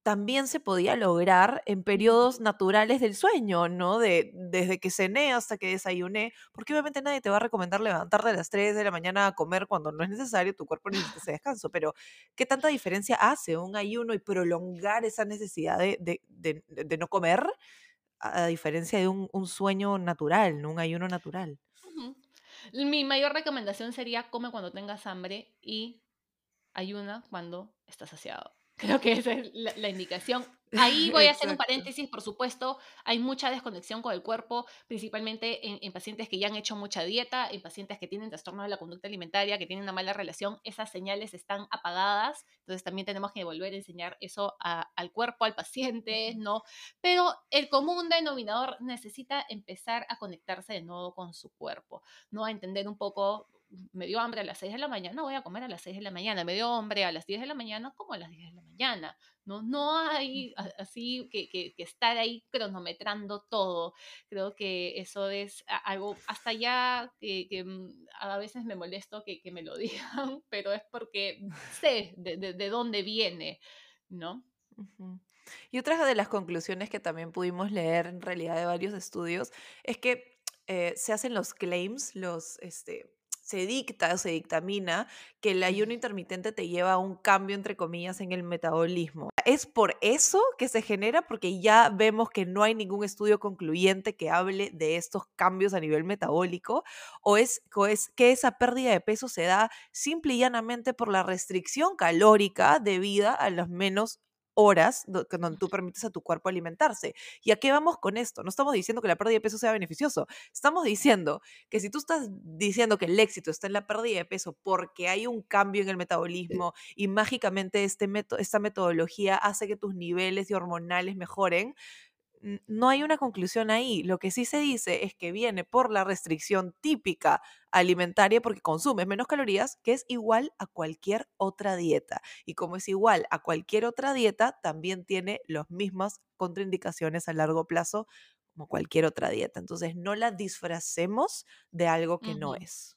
también se podía lograr en periodos naturales del sueño, ¿no? De, desde que cené hasta que desayuné, porque obviamente nadie te va a recomendar levantarte a las 3 de la mañana a comer cuando no es necesario, tu cuerpo necesita ese descanso, pero ¿qué tanta diferencia hace un ayuno y prolongar esa necesidad de, no comer a diferencia de un, sueño natural, ¿no? un ayuno natural? Mi mayor recomendación sería come cuando tengas hambre y ayuna cuando estás saciado. Creo que esa es la, indicación. Ahí voy a hacer un paréntesis, por supuesto, hay mucha desconexión con el cuerpo, principalmente en, pacientes que ya han hecho mucha dieta, en pacientes que tienen trastorno de la conducta alimentaria, que tienen una mala relación, esas señales están apagadas, entonces también tenemos que volver a enseñar eso al cuerpo, al paciente, ¿no? Pero el común denominador necesita empezar a conectarse de nuevo con su cuerpo, ¿no? A entender un poco me dio hambre a las 6 de la mañana, voy a comer a las 6 de la mañana, me dio hambre a las 10 de la mañana, como a las 10 de la mañana. No, no hay así que, que, estar ahí cronometrando todo. Creo que eso es algo, hasta ya que, mm, a veces me molesto que, me lo [LAUGHS] digan, pero es porque sé de, de, dónde viene, ¿no? Y otra de las conclusiones que también pudimos leer en realidad de varios estudios es que eh, se hacen los claims, los, este, se dicta o se dictamina que el ayuno intermitente te lleva a un cambio, entre comillas, en el metabolismo. ¿Es por eso que se genera? Porque ya vemos que no hay ningún estudio concluyente que hable de estos cambios a nivel metabólico, o es, o es que esa pérdida de peso se da simple y llanamente por la restricción calórica debida a los menos horas donde tú permites a tu cuerpo alimentarse. ¿Y a qué vamos con esto? No estamos diciendo que la pérdida de peso sea beneficioso. Estamos diciendo que si tú estás diciendo que el éxito está en la pérdida de peso porque hay un cambio en el metabolismo y mágicamente este esta metodología hace que tus niveles de hormonales mejoren, no hay una conclusión ahí. Lo que sí se dice es que viene por la restricción típica alimentaria porque consumes menos calorías, que es igual a cualquier otra dieta. Y como es igual a cualquier otra dieta, también tiene las mismas contraindicaciones a largo plazo como cualquier otra dieta. Entonces, no la disfracemos de algo que no es.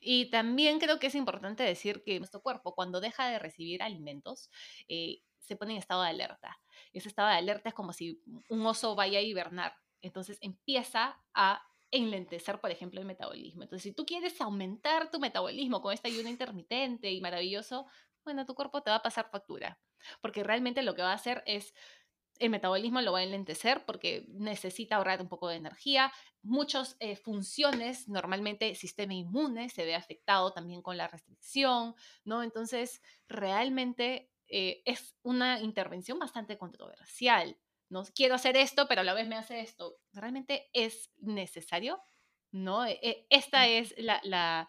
Y también creo que es importante decir que nuestro cuerpo, cuando deja de recibir alimentos, eh, se pone en estado de alerta. Ese estado de alerta es como si un oso vaya a hibernar. Entonces empieza a enlentecer, por ejemplo, el metabolismo. Entonces, si tú quieres aumentar tu metabolismo con este ayuno intermitente y maravilloso, bueno, tu cuerpo te va a pasar factura. Porque realmente lo que va a hacer es el metabolismo lo va a enlentecer porque necesita ahorrar un poco de energía. Muchas eh, funciones, normalmente el sistema inmune se ve afectado también con la restricción, ¿no? Entonces, realmente eh, es una intervención bastante controversial. No quiero hacer esto, pero a la vez me hace esto. ¿Realmente es necesario? ¿No? E, e, esta es la,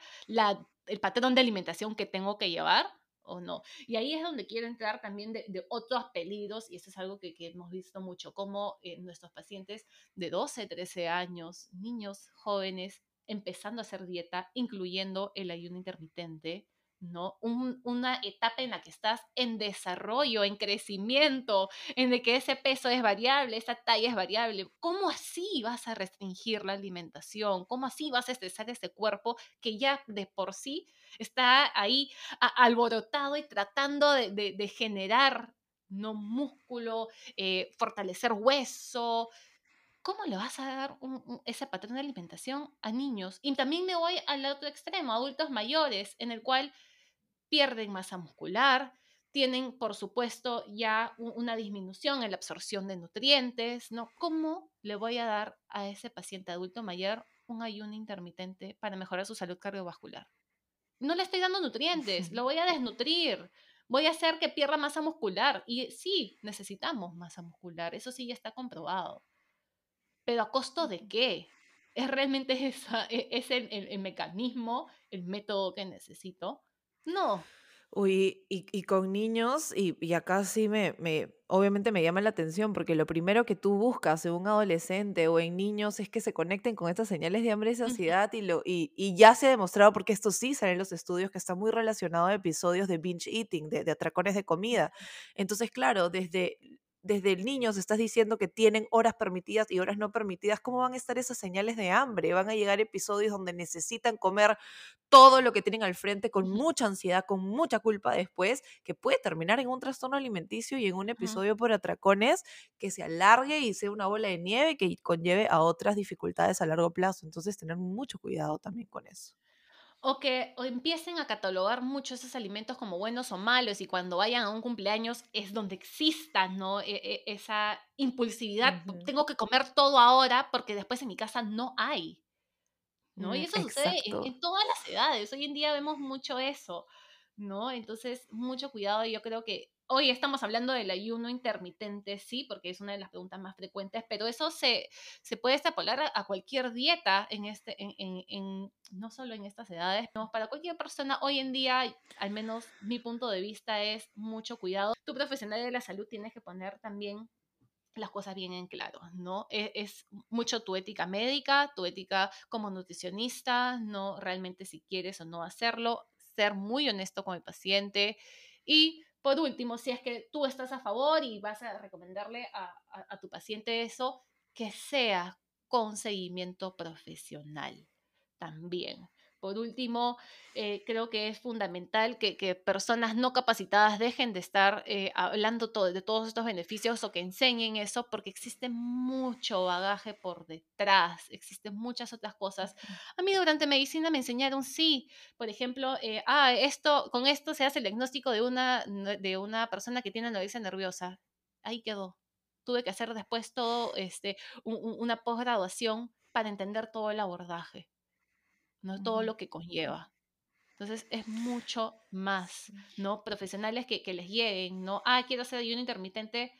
el patrón de alimentación que tengo que llevar o no. Y ahí es donde quiero entrar también de, otros peligros, y eso es algo que, hemos visto mucho, como eh, nuestros pacientes de 12, 13 años, niños jóvenes, empezando a hacer dieta, incluyendo el ayuno intermitente, ¿no? una etapa en la que estás en desarrollo, en crecimiento, en de que ese peso es variable, esa talla es variable. ¿Cómo así vas a restringir la alimentación? ¿Cómo así vas a estresar ese cuerpo que ya de por sí está ahí alborotado y tratando de, generar no músculo, eh, fortalecer hueso. ¿Cómo le vas a dar un- ese patrón de alimentación a niños? Y también me voy al otro extremo, adultos mayores, en el cual pierden masa muscular, tienen, por supuesto, ya una disminución en la absorción de nutrientes, ¿no? ¿Cómo le voy a dar a ese paciente adulto mayor un ayuno intermitente para mejorar su salud cardiovascular? No le estoy dando nutrientes, [LAUGHS] lo voy a desnutrir, voy a hacer que pierda masa muscular. Y sí, necesitamos masa muscular, eso sí ya está comprobado. Pero ¿a costo de qué? ¿Es realmente [LAUGHS] esa, e- es el, el- el mecanismo, el método que necesito? No. Uy, y, y con niños, y, y acá sí me, me, obviamente me llama la atención, porque lo primero que tú buscas en un adolescente o en niños es que se conecten con estas señales de hambre y saciedad, y, lo, y, y ya se ha demostrado, porque esto sí sale en los estudios, que está muy relacionado a episodios de binge eating, de, de atracones de comida. Entonces, claro, desde... Desde el niño se estás diciendo que tienen horas permitidas y horas no permitidas. ¿Cómo van a estar esas señales de hambre? Van a llegar episodios donde necesitan comer todo lo que tienen al frente con mucha ansiedad, con mucha culpa después, que puede terminar en un trastorno alimenticio y en un episodio por atracones que se alargue y sea una bola de nieve que conlleve a otras dificultades a largo plazo. Entonces, tener mucho cuidado también con eso. O que o empiecen a catalogar mucho esos alimentos como buenos o malos y cuando vayan a un cumpleaños es donde exista, ¿no? E- e- esa impulsividad, tengo que comer todo ahora porque después en mi casa no hay. ¿no? Y Mm, eso sucede en, en todas las edades. Hoy en día vemos mucho eso, ¿no? Entonces, mucho cuidado. Yo creo que hoy estamos hablando del ayuno intermitente, sí, porque es una de las preguntas más frecuentes, pero eso se, se puede extrapolar a, cualquier dieta en este, en, en- no solo en estas edades, no, para cualquier persona hoy en día, al menos mi punto de vista es mucho cuidado. Tu profesional de la salud tienes que poner también las cosas bien en claro, ¿no? E- Es, mucho tu ética médica, tu ética como nutricionista, no realmente si quieres o no hacerlo, ser muy honesto con el paciente. Y por último, si es que tú estás a favor y vas a recomendarle a, a- tu paciente eso, que sea con seguimiento profesional también. Por último, eh, creo que es fundamental que, que personas no capacitadas dejen de estar eh, hablando todo, de todos estos beneficios o que enseñen eso, porque existe mucho bagaje por detrás, existen muchas otras cosas. A mí durante medicina me enseñaron, sí, por ejemplo, eh, ah, esto, con esto se hace el diagnóstico de una, de una persona que tiene anorexia nerviosa. Ahí quedó. Tuve que hacer después todo, este, un- un- una posgraduación para entender todo el abordaje, no todo lo que conlleva. Entonces es mucho más, ¿no? Profesionales que, que les lleguen, ¿no? Ah, quiero hacer ayuno intermitente,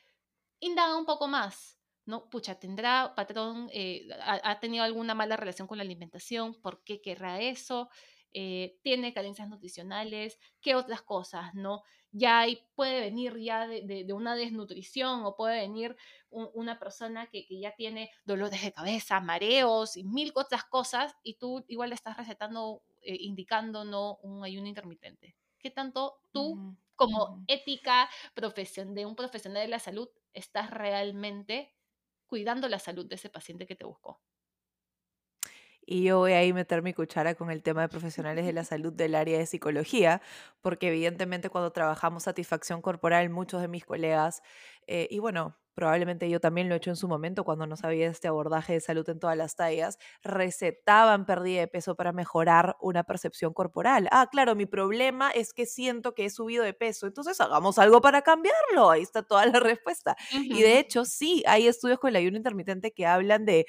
indaga un poco más, ¿no? Pucha, ¿tendrá patrón, eh, ha, ha tenido alguna mala relación con la alimentación? ¿Por qué querrá eso? Eh, ¿Tiene carencias nutricionales? ¿Qué otras cosas, no? Ya puede venir ya de, de- de una desnutrición o puede venir un- una persona que, que ya tiene dolores de cabeza, mareos y mil otras cosas y tú igual le estás recetando, eh, indicando, ¿no? Un ayuno intermitente. ¿Qué tanto tú como ética profesión, de un profesional de la salud estás realmente cuidando la salud de ese paciente que te buscó. Y yo voy a ahí meter mi cuchara con el tema de profesionales de la salud del área de psicología, porque evidentemente cuando trabajamos satisfacción corporal, muchos de mis colegas, eh, y bueno, probablemente yo también lo he hecho en su momento cuando no sabía este abordaje de salud en todas las tallas, recetaban pérdida de peso para mejorar una percepción corporal. Ah, claro, mi problema es que siento que he subido de peso, entonces hagamos algo para cambiarlo. Ahí está toda la [LAUGHS] respuesta. Y de hecho, sí, hay estudios con el ayuno intermitente que hablan de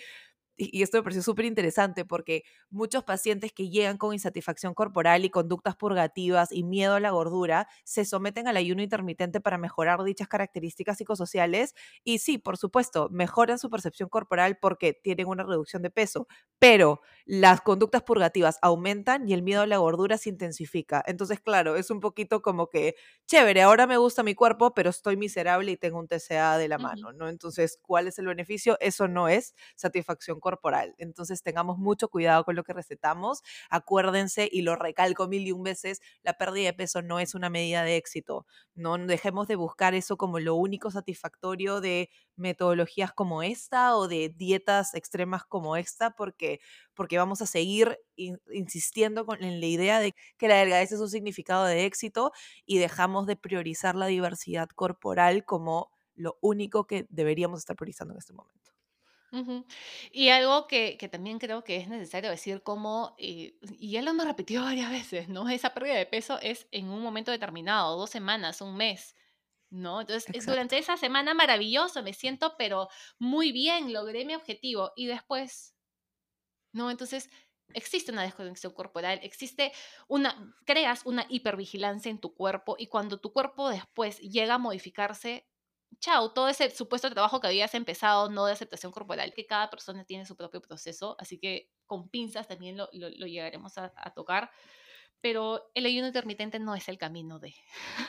y esto me pareció súper interesante porque muchos pacientes que llegan con insatisfacción corporal y conductas purgativas y miedo a la gordura se someten al ayuno intermitente para mejorar dichas características psicosociales y sí, por supuesto, mejoran su percepción corporal porque tienen una reducción de peso, pero las conductas purgativas aumentan y el miedo a la gordura se intensifica. Entonces, claro, es un poquito como que, chévere, ahora me gusta mi cuerpo, pero estoy miserable y tengo un TCA de la mano, ¿no? Entonces, ¿cuál es el beneficio? Eso no es satisfacción corporal. Entonces tengamos mucho cuidado con lo que recetamos. Acuérdense, y lo recalco mil y un veces, la pérdida de peso no es una medida de éxito. No dejemos de buscar eso como lo único satisfactorio de metodologías como esta o de dietas extremas como esta, porque, porque vamos a seguir insistiendo en la idea de que la delgadez es un significado de éxito y dejamos de priorizar la diversidad corporal como lo único que deberíamos estar priorizando en este momento. Y algo que, también creo que es necesario decir como, eh, y ya lo hemos repetido [LAUGHS] varias veces, ¿no? Esa pérdida de peso es en un momento determinado, dos semanas, un mes, ¿no? Entonces, durante esa semana maravilloso, me siento, pero muy bien, logré mi objetivo. Y después, ¿no? Entonces, existe una desconexión corporal, existe una, creas una hipervigilancia en tu cuerpo y cuando tu cuerpo después llega a modificarse, chao, todo ese supuesto trabajo que habías empezado, no de aceptación corporal, que cada persona tiene su propio proceso, así que con pinzas también lo, llegaremos a, tocar. Pero el ayuno intermitente no es el camino de.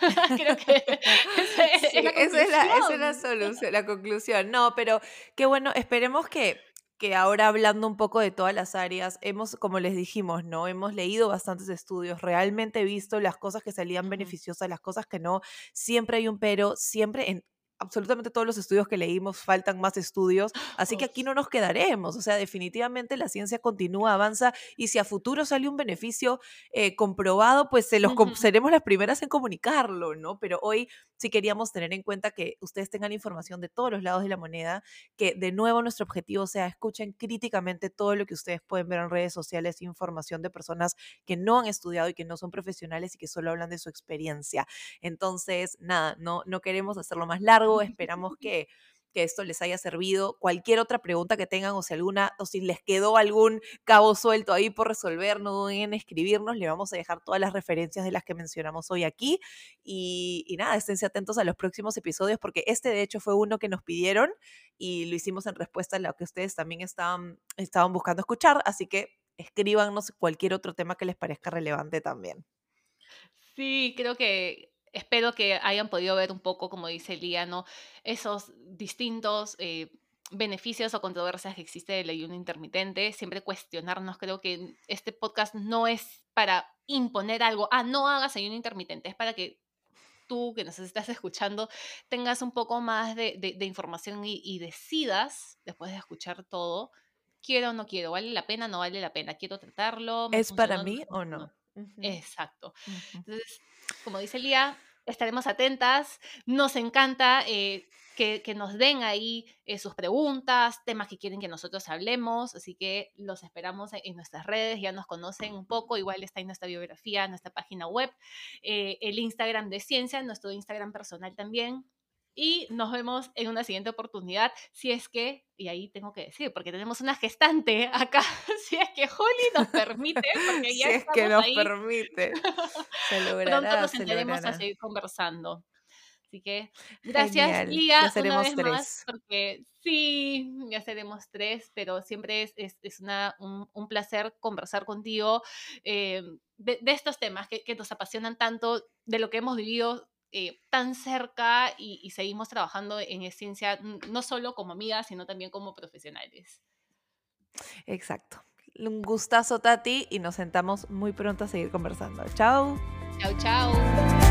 [LAUGHS] Creo que [LAUGHS] esa, es la esa, es la, esa es la solución, la conclusión. No, pero qué bueno, esperemos que que ahora hablando un poco de todas las áreas, hemos, como les dijimos, ¿no? Hemos leído bastantes estudios, realmente visto las cosas que salían beneficiosas, las cosas que no, siempre hay un pero, siempre en absolutamente todos los estudios que leímos, faltan más estudios, así que aquí no nos quedaremos, o sea, definitivamente la ciencia continúa, avanza y si a futuro sale un beneficio eh, comprobado, pues se los, seremos las primeras en comunicarlo, ¿no? Pero hoy sí queríamos tener en cuenta que ustedes tengan información de todos los lados de la moneda, que de nuevo nuestro objetivo sea escuchen críticamente todo lo que ustedes pueden ver en redes sociales, información de personas que no han estudiado y que no son profesionales y que solo hablan de su experiencia. Entonces, nada, no, no queremos hacerlo más largo Esperamos que, que esto les haya servido. Cualquier otra pregunta que tengan o si alguna o si les quedó algún cabo suelto ahí por resolver, no duden en escribirnos. Le vamos a dejar todas las referencias de las que mencionamos hoy aquí. Y, y nada, esténse atentos a los próximos episodios porque este de hecho fue uno que nos pidieron y lo hicimos en respuesta a lo que ustedes también estaban, estaban buscando escuchar. Así que escríbanos cualquier otro tema que les parezca relevante también. Sí, creo que espero que hayan podido ver un poco, como dice Liano, esos distintos eh, beneficios o controversias que existe del ayuno intermitente. Siempre cuestionarnos, creo que este podcast no es para imponer algo, ah, no hagas ayuno intermitente, es para que tú que nos estás escuchando tengas un poco más de, información y, decidas, después de escuchar todo, quiero o no quiero, vale la pena, no vale la pena, quiero tratarlo. ¿Es para mí o no? Exacto. Entonces, como dice Lía, estaremos atentas. Nos encanta eh, que, nos den ahí eh, sus preguntas, temas que quieren que nosotros hablemos. Así que los esperamos en, nuestras redes. Ya nos conocen un poco. Igual está en nuestra biografía, nuestra página web, eh, el Instagram de Ciencia, nuestro Instagram personal también y nos vemos en una siguiente oportunidad, si es que, y ahí tengo que decir, porque tenemos una gestante acá, [LAUGHS] si es que Holly nos permite, porque ya si es que nos permite, se [LAUGHS] logrará, pronto nos sentaremos a seguir conversando. Así que gracias, Lía, ya seremos una vez tres. Más, porque sí, ya seremos tres, pero siempre es, es, es una, un, un, placer conversar contigo eh, de, de, estos temas que, que nos apasionan tanto, de lo que hemos vivido eh, tan cerca y, seguimos trabajando en ciencia, no solo como amigas, sino también como profesionales. Exacto. Un gustazo, Tati, y nos sentamos muy pronto a seguir conversando. Chao. Chao, chao.